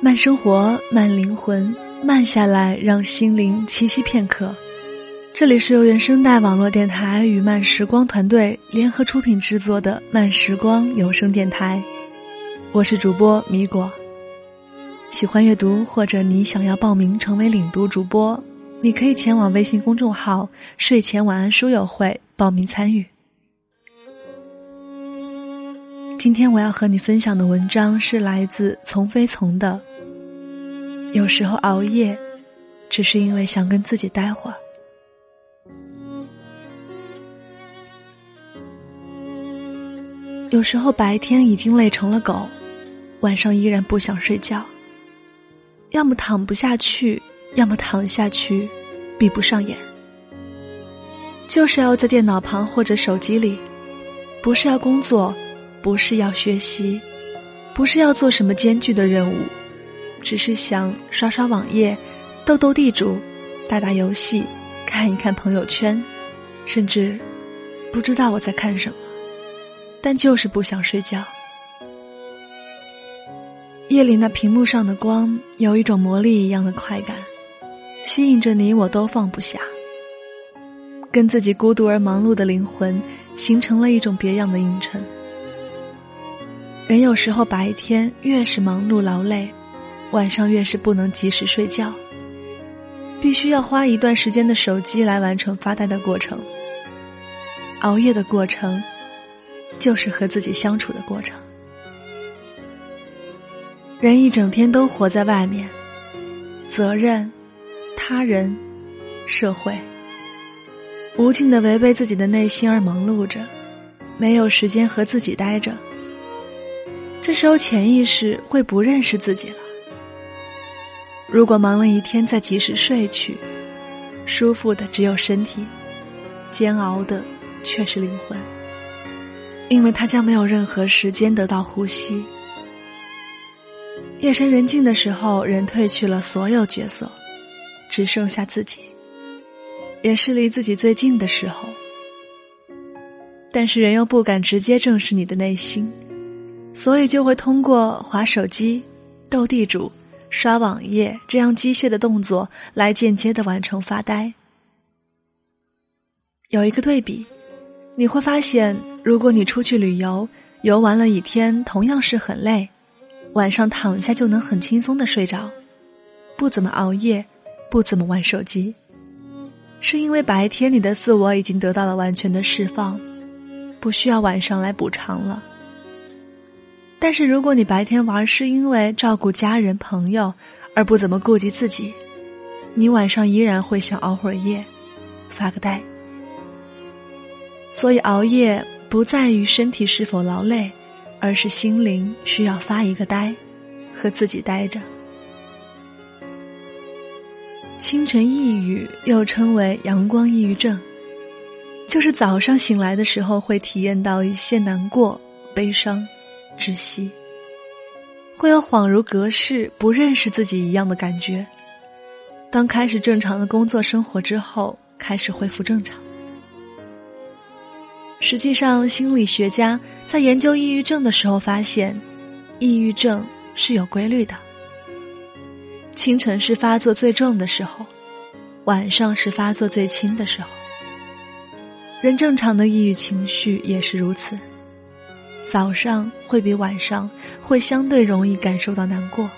慢生活，慢灵魂，慢下来，让心灵栖息片刻。这里是由原声带网络电台与慢时光团队联合出品制作的慢时光有声电台，我是主播米果。喜欢阅读或者你想要报名成为领读主播，你可以前往微信公众号“睡前晚安书友会”报名参与。今天我要和你分享的文章是来自从飞从的。有时候熬夜，只是因为想跟自己待会儿。有时候白天已经累成了狗，晚上依然不想睡觉。要么躺不下去，要么躺下去，闭不上眼。就是要在电脑旁或者手机里，不是要工作，不是要学习，不是要做什么艰巨的任务。只是想刷刷网页，斗斗地主，打打游戏，看一看朋友圈，甚至不知道我在看什么，但就是不想睡觉。夜里那屏幕上的光，有一种魔力一样的快感，吸引着你我都放不下。跟自己孤独而忙碌的灵魂，形成了一种别样的映衬。人有时候白天越是忙碌劳累。晚上越是不能及时睡觉，必须要花一段时间的手机来完成发呆的过程。熬夜的过程，就是和自己相处的过程。人一整天都活在外面，责任、他人、社会，无尽的违背自己的内心而忙碌着，没有时间和自己待着。这时候潜意识会不认识自己了。如果忙了一天再及时睡去，舒服的只有身体，煎熬的却是灵魂，因为他将没有任何时间得到呼吸。夜深人静的时候，人褪去了所有角色，只剩下自己，也是离自己最近的时候。但是人又不敢直接正视你的内心，所以就会通过划手机、斗地主。刷网页这样机械的动作来间接的完成发呆。有一个对比，你会发现，如果你出去旅游，游玩了一天，同样是很累，晚上躺下就能很轻松的睡着，不怎么熬夜，不怎么玩手机，是因为白天你的自我已经得到了完全的释放，不需要晚上来补偿了。但是，如果你白天玩是因为照顾家人朋友，而不怎么顾及自己，你晚上依然会想熬会儿夜，发个呆。所以，熬夜不在于身体是否劳累，而是心灵需要发一个呆，和自己待着。清晨抑郁又称为阳光抑郁症，就是早上醒来的时候会体验到一些难过、悲伤。窒息，会有恍如隔世、不认识自己一样的感觉。当开始正常的工作生活之后，开始恢复正常。实际上，心理学家在研究抑郁症的时候发现，抑郁症是有规律的。清晨是发作最重的时候，晚上是发作最轻的时候。人正常的抑郁情绪也是如此。早上会比晚上会相对容易感受到难过。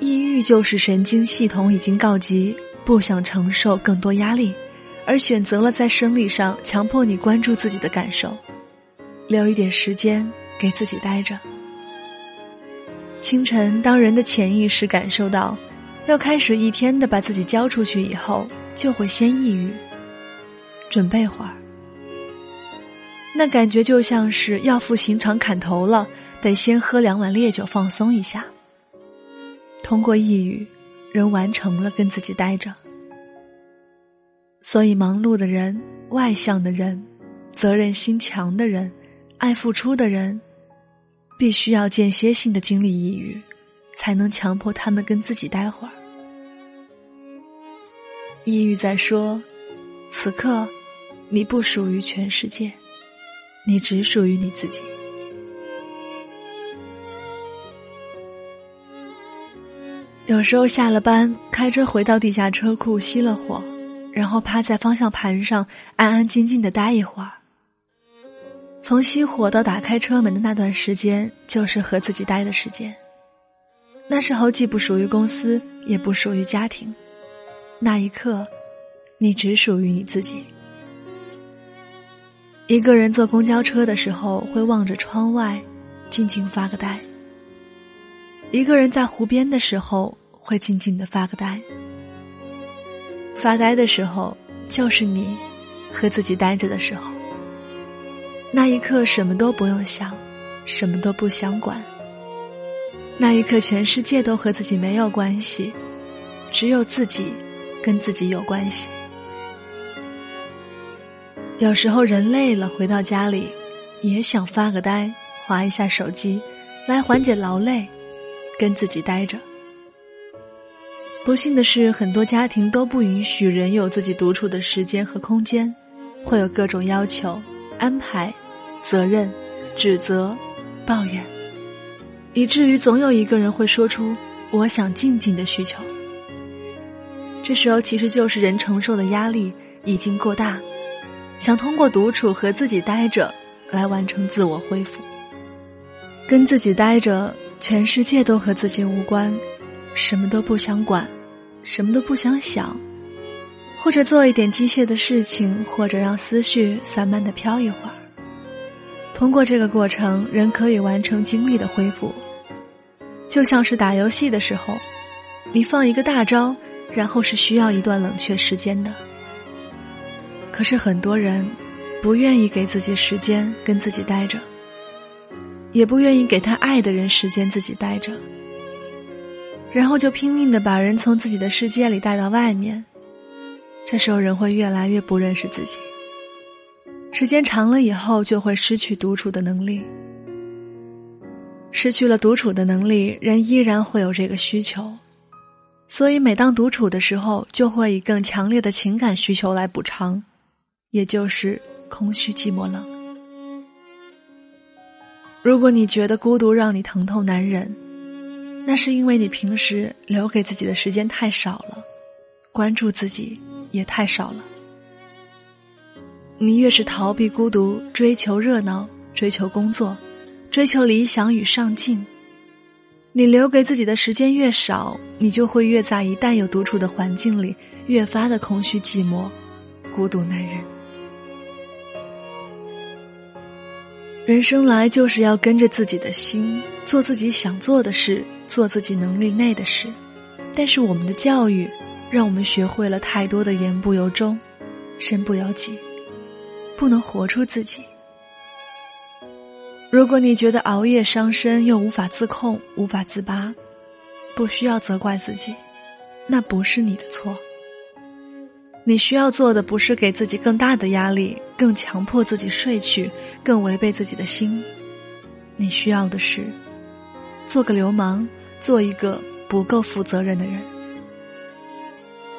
抑郁就是神经系统已经告急，不想承受更多压力，而选择了在生理上强迫你关注自己的感受，留一点时间给自己待着。清晨，当人的潜意识感受到要开始一天的把自己交出去以后，就会先抑郁，准备会儿。那感觉就像是要赴刑场砍头了，得先喝两碗烈酒放松一下。通过抑郁，人完成了跟自己待着。所以，忙碌的人、外向的人、责任心强的人、爱付出的人，必须要间歇性的经历抑郁，才能强迫他们跟自己待会儿。抑郁在说：“此刻，你不属于全世界。”你只属于你自己。有时候下了班开车回到地下车库熄了火然后趴在方向盘上安安静静的待一会儿。从熄火到打开车门的那段时间就是和自己待的时间。那时候既不属于公司也不属于家庭。那一刻你只属于你自己。一个人坐公交车的时候，会望着窗外，静静发个呆。一个人在湖边的时候，会静静的发个呆。发呆的时候，就是你和自己呆着的时候。那一刻，什么都不用想，什么都不想管。那一刻，全世界都和自己没有关系，只有自己跟自己有关系。有时候人累了，回到家里，也想发个呆，划一下手机，来缓解劳累。跟自己待着。不幸的是，很多家庭都不允许人有自己独处的时间和空间，会有各种要求、安排、责任、指责、抱怨，以至于总有一个人会说出“我想静静”的需求。这时候，其实就是人承受的压力已经过大，想通过独处和自己待着来完成自我恢复，跟自己待着。全世界都和自己无关，什么都不想管，什么都不想想，或者做一点机械的事情，或者让思绪散漫的飘一会儿。通过这个过程，人可以完成精力的恢复，就像是打游戏的时候，你放一个大招，然后是需要一段冷却时间的。可是很多人不愿意给自己时间，跟自己待着。也不愿意给他爱的人时间自己待着，然后就拼命的把人从自己的世界里带到外面，这时候人会越来越不认识自己。时间长了以后，就会失去独处的能力。失去了独处的能力，人依然会有这个需求，所以每当独处的时候，就会以更强烈的情感需求来补偿，也就是空虚、寂寞、冷。如果你觉得孤独让你疼痛难忍，那是因为你平时留给自己的时间太少了，关注自己也太少了。你越是逃避孤独，追求热闹，追求工作，追求理想与上进，你留给自己的时间越少，你就会越在一旦有独处的环境里，越发的空虚寂寞，孤独难忍。人生来就是要跟着自己的心，做自己想做的事，做自己能力内的事。但是我们的教育，让我们学会了太多的言不由衷，身不由己，不能活出自己。如果你觉得熬夜伤身又无法自控、无法自拔，不需要责怪自己，那不是你的错。你需要做的不是给自己更大的压力，更强迫自己睡去，更违背自己的心。你需要的是，做个流氓，做一个不够负责任的人。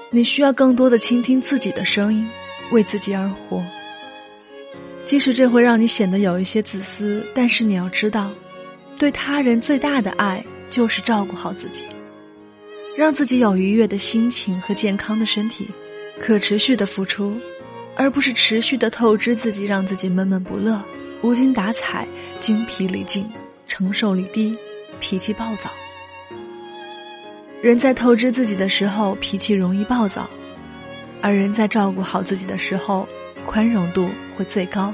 你需要更多的倾听自己的声音，为自己而活。即使这会让你显得有一些自私，但是你要知道，对他人最大的爱就是照顾好自己，让自己有愉悦的心情和健康的身体。可持续的付出，而不是持续的透支自己，让自己闷闷不乐、无精打采、精疲力尽、承受力低、脾气暴躁。人在透支自己的时候，脾气容易暴躁；而人在照顾好自己的时候，宽容度会最高。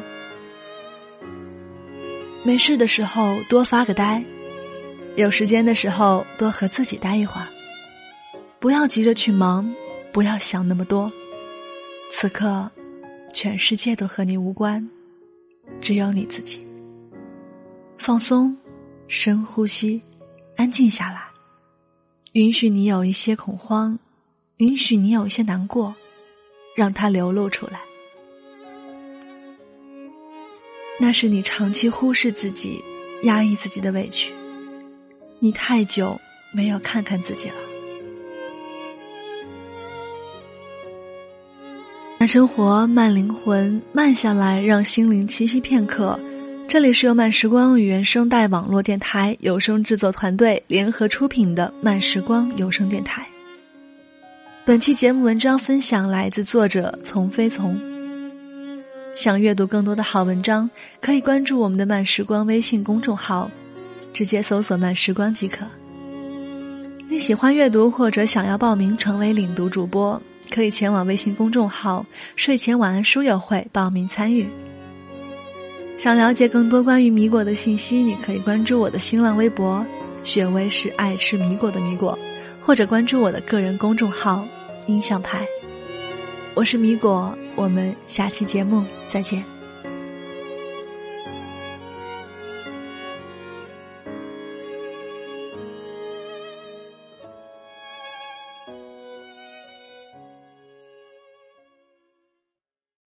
没事的时候多发个呆，有时间的时候多和自己待一会儿，不要急着去忙。不要想那么多，此刻，全世界都和你无关，只有你自己。放松，深呼吸，安静下来，允许你有一些恐慌，允许你有一些难过，让它流露出来。那是你长期忽视自己、压抑自己的委屈，你太久没有看看自己了。生活，慢灵魂，慢下来，让心灵栖息片刻。这里是由慢时光与原声带网络电台有声制作团队联合出品的慢时光有声电台。本期节目文章分享来自作者从飞从。想阅读更多的好文章，可以关注我们的慢时光微信公众号，直接搜索“慢时光”即可。你喜欢阅读或者想要报名成为领读主播，可以前往微信公众号“睡前晚安书友会”报名参与。想了解更多关于米果的信息，你可以关注我的新浪微博“雪薇是爱吃米果的米果”，或者关注我的个人公众号“音像派”。我是米果，我们下期节目再见。